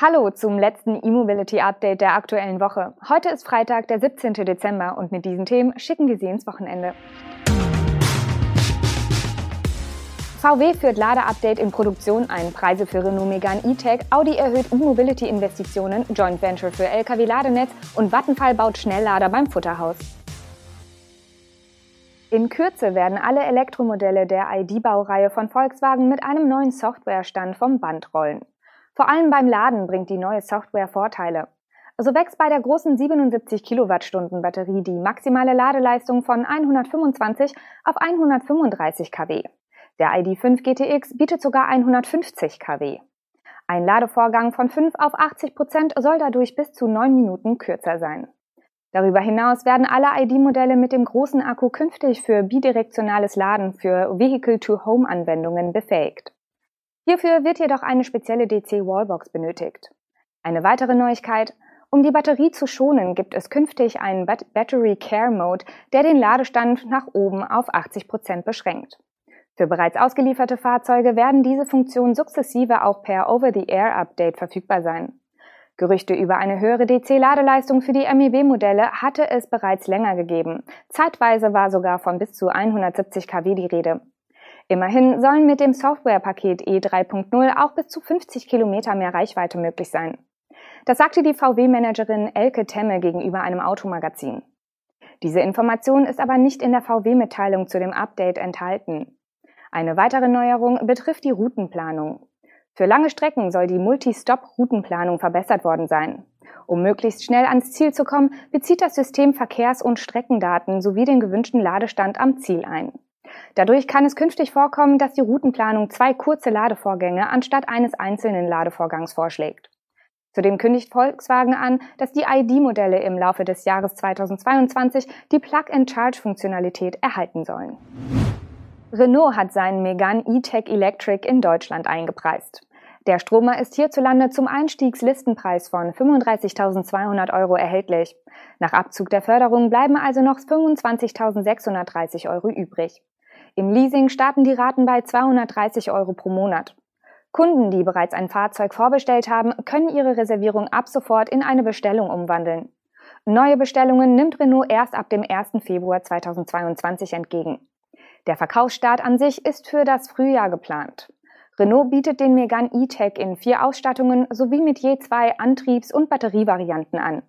Hallo zum letzten E-Mobility Update der aktuellen Woche. Heute ist Freitag, der 17. Dezember und mit diesen Themen schicken wir Sie ins Wochenende. VW führt Ladeupdate in Produktion ein, Preise für Renault Megane E-Tech, Audi erhöht E-Mobility-Investitionen, Joint Venture für Lkw-Ladenetz und Vattenfall baut Schnelllader beim Futterhaus. In Kürze werden alle Elektromodelle der ID-Baureihe von Volkswagen mit einem neuen Softwarestand vom Band rollen. Vor allem beim Laden bringt die neue Software Vorteile. So wächst bei der großen 77 Kilowattstunden Batterie die maximale Ladeleistung von 125 auf 135 kW. Der ID.5 GTX bietet sogar 150 kW. Ein Ladevorgang von 5 auf 80 Prozent soll dadurch bis zu 9 Minuten kürzer sein. Darüber hinaus werden alle ID-Modelle mit dem großen Akku künftig für bidirektionales Laden für Vehicle-to-Home-Anwendungen befähigt. Hierfür wird jedoch eine spezielle DC-Wallbox benötigt. Eine weitere Neuigkeit, um die Batterie zu schonen, gibt es künftig einen Battery Care Mode, der den Ladestand nach oben auf 80 Prozent beschränkt. Für bereits ausgelieferte Fahrzeuge werden diese Funktionen sukzessive auch per Over-the-Air-Update verfügbar sein. Gerüchte über eine höhere DC-Ladeleistung für die MEB-Modelle hatte es bereits länger gegeben. Zeitweise war sogar von bis zu 170 kW die Rede. Immerhin sollen mit dem Softwarepaket E3.0 auch bis zu 50 Kilometer mehr Reichweite möglich sein. Das sagte die VW-Managerin Elke Temme gegenüber einem Automagazin. Diese Information ist aber nicht in der VW-Mitteilung zu dem Update enthalten. Eine weitere Neuerung betrifft die Routenplanung. Für lange Strecken soll die Multi-Stop-Routenplanung verbessert worden sein. Um möglichst schnell ans Ziel zu kommen, bezieht das System Verkehrs- und Streckendaten sowie den gewünschten Ladestand am Ziel ein. Dadurch kann es künftig vorkommen, dass die Routenplanung zwei kurze Ladevorgänge anstatt eines einzelnen Ladevorgangs vorschlägt. Zudem kündigt Volkswagen an, dass die ID-Modelle im Laufe des Jahres 2022 die Plug-and-Charge-Funktionalität erhalten sollen. Renault hat seinen Megane E-Tech Electric in Deutschland eingepreist. Der Stromer ist hierzulande zum Einstiegslistenpreis von 35.200 Euro erhältlich. Nach Abzug der Förderung bleiben also noch 25.630 Euro übrig. Im Leasing starten die Raten bei 230 Euro pro Monat. Kunden, die bereits ein Fahrzeug vorbestellt haben, können ihre Reservierung ab sofort in eine Bestellung umwandeln. Neue Bestellungen nimmt Renault erst ab dem 1. Februar 2022 entgegen. Der Verkaufsstart an sich ist für das Frühjahr geplant. Renault bietet den Megane E-Tech in vier Ausstattungen sowie mit je zwei Antriebs- und Batterievarianten an.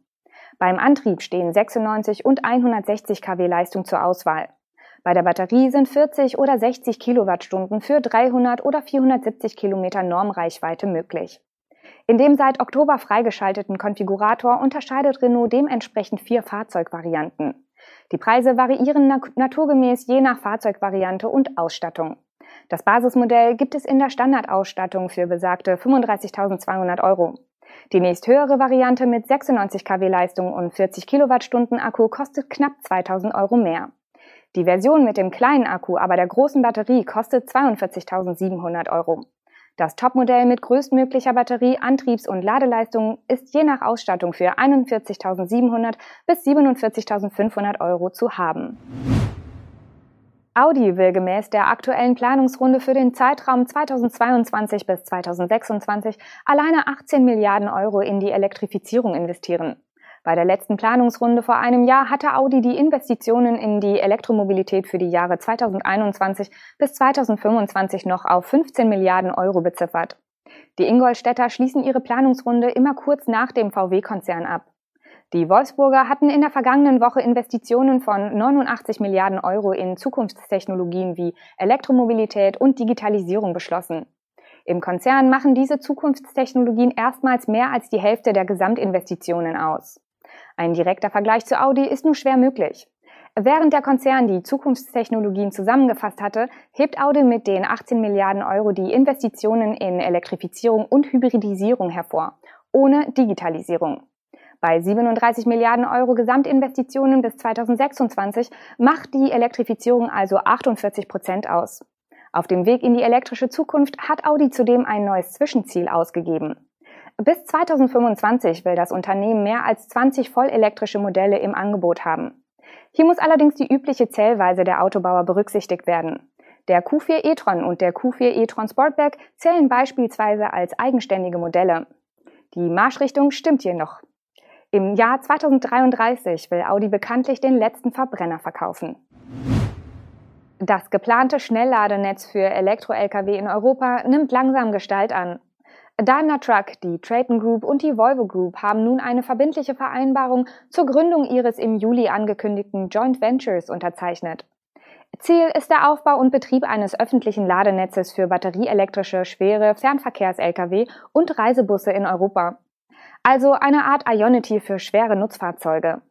Beim Antrieb stehen 96 und 160 kW Leistung zur Auswahl. Bei der Batterie sind 40 oder 60 Kilowattstunden für 300 oder 470 Kilometer Normreichweite möglich. In dem seit Oktober freigeschalteten Konfigurator unterscheidet Renault dementsprechend vier Fahrzeugvarianten. Die Preise variieren naturgemäß je nach Fahrzeugvariante und Ausstattung. Das Basismodell gibt es in der Standardausstattung für besagte 35.200 Euro. Die nächsthöhere Variante mit 96 kW Leistung und 40 Kilowattstunden Akku kostet knapp 2000 Euro mehr. Die Version mit dem kleinen Akku, aber der großen Batterie kostet 42.700 Euro. Das Topmodell mit größtmöglicher Batterie, Antriebs- und Ladeleistung ist je nach Ausstattung für 41.700 bis 47.500 Euro zu haben. Audi will gemäß der aktuellen Planungsrunde für den Zeitraum 2022 bis 2026 alleine 18 Milliarden Euro in die Elektrifizierung investieren. Bei der letzten Planungsrunde vor einem Jahr hatte Audi die Investitionen in die Elektromobilität für die Jahre 2021 bis 2025 noch auf 15 Milliarden Euro beziffert. Die Ingolstädter schließen ihre Planungsrunde immer kurz nach dem VW-Konzern ab. Die Wolfsburger hatten in der vergangenen Woche Investitionen von 89 Milliarden Euro in Zukunftstechnologien wie Elektromobilität und Digitalisierung beschlossen. Im Konzern machen diese Zukunftstechnologien erstmals mehr als die Hälfte der Gesamtinvestitionen aus. Ein direkter Vergleich zu Audi ist nur schwer möglich. Während der Konzern die Zukunftstechnologien zusammengefasst hatte, hebt Audi mit den 18 Milliarden Euro die Investitionen in Elektrifizierung und Hybridisierung hervor, ohne Digitalisierung. Bei 37 Milliarden Euro Gesamtinvestitionen bis 2026 macht die Elektrifizierung also 48 Prozent aus. Auf dem Weg in die elektrische Zukunft hat Audi zudem ein neues Zwischenziel ausgegeben. Bis 2025 will das Unternehmen mehr als 20 vollelektrische Modelle im Angebot haben. Hier muss allerdings die übliche Zählweise der Autobauer berücksichtigt werden. Der Q4 e-tron und der Q4 e-tron Sportback zählen beispielsweise als eigenständige Modelle. Die Marschrichtung stimmt hier noch. Im Jahr 2033 will Audi bekanntlich den letzten Verbrenner verkaufen. Das geplante Schnellladenetz für Elektro-Lkw in Europa nimmt langsam Gestalt an. Daimler Truck, die Traton Group und die Volvo Group haben nun eine verbindliche Vereinbarung zur Gründung ihres im Juli angekündigten Joint Ventures unterzeichnet. Ziel ist der Aufbau und Betrieb eines öffentlichen Ladenetzes für batterieelektrische schwere Fernverkehrs-Lkw und Reisebusse in Europa. Also eine Art Ionity für schwere Nutzfahrzeuge.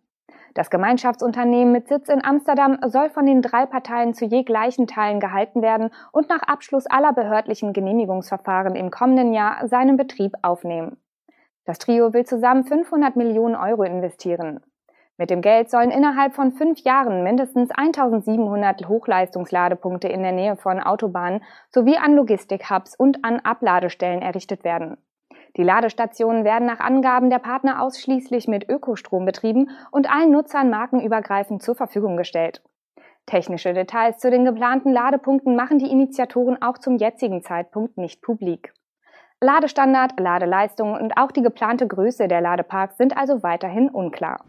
Das Gemeinschaftsunternehmen mit Sitz in Amsterdam soll von den drei Parteien zu je gleichen Teilen gehalten werden und nach Abschluss aller behördlichen Genehmigungsverfahren im kommenden Jahr seinen Betrieb aufnehmen. Das Trio will zusammen 500 Millionen Euro investieren. Mit dem Geld sollen innerhalb von fünf Jahren mindestens 1700 Hochleistungsladepunkte in der Nähe von Autobahnen sowie an Logistikhubs und an Abladestellen errichtet werden. Die Ladestationen werden nach Angaben der Partner ausschließlich mit Ökostrom betrieben und allen Nutzern markenübergreifend zur Verfügung gestellt. Technische Details zu den geplanten Ladepunkten machen die Initiatoren auch zum jetzigen Zeitpunkt nicht publik. Ladestandard, Ladeleistung und auch die geplante Größe der Ladeparks sind also weiterhin unklar.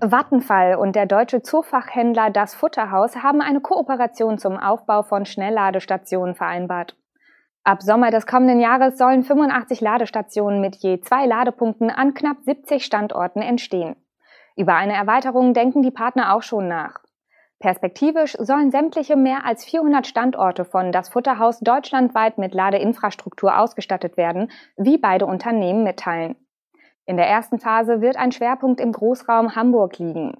Vattenfall und der deutsche Zoofachhändler Das Futterhaus haben eine Kooperation zum Aufbau von Schnellladestationen vereinbart. Ab Sommer des kommenden Jahres sollen 85 Ladestationen mit je zwei Ladepunkten an knapp 70 Standorten entstehen. Über eine Erweiterung denken die Partner auch schon nach. Perspektivisch sollen sämtliche mehr als 400 Standorte von Das Futterhaus deutschlandweit mit Ladeinfrastruktur ausgestattet werden, wie beide Unternehmen mitteilen. In der ersten Phase wird ein Schwerpunkt im Großraum Hamburg liegen.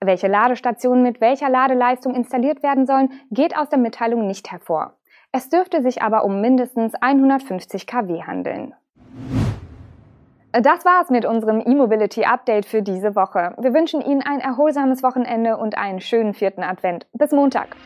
Welche Ladestationen mit welcher Ladeleistung installiert werden sollen, geht aus der Mitteilung nicht hervor. Es dürfte sich aber um mindestens 150 kW handeln. Das war's mit unserem E-Mobility Update für diese Woche. Wir wünschen Ihnen ein erholsames Wochenende und einen schönen vierten Advent. Bis Montag.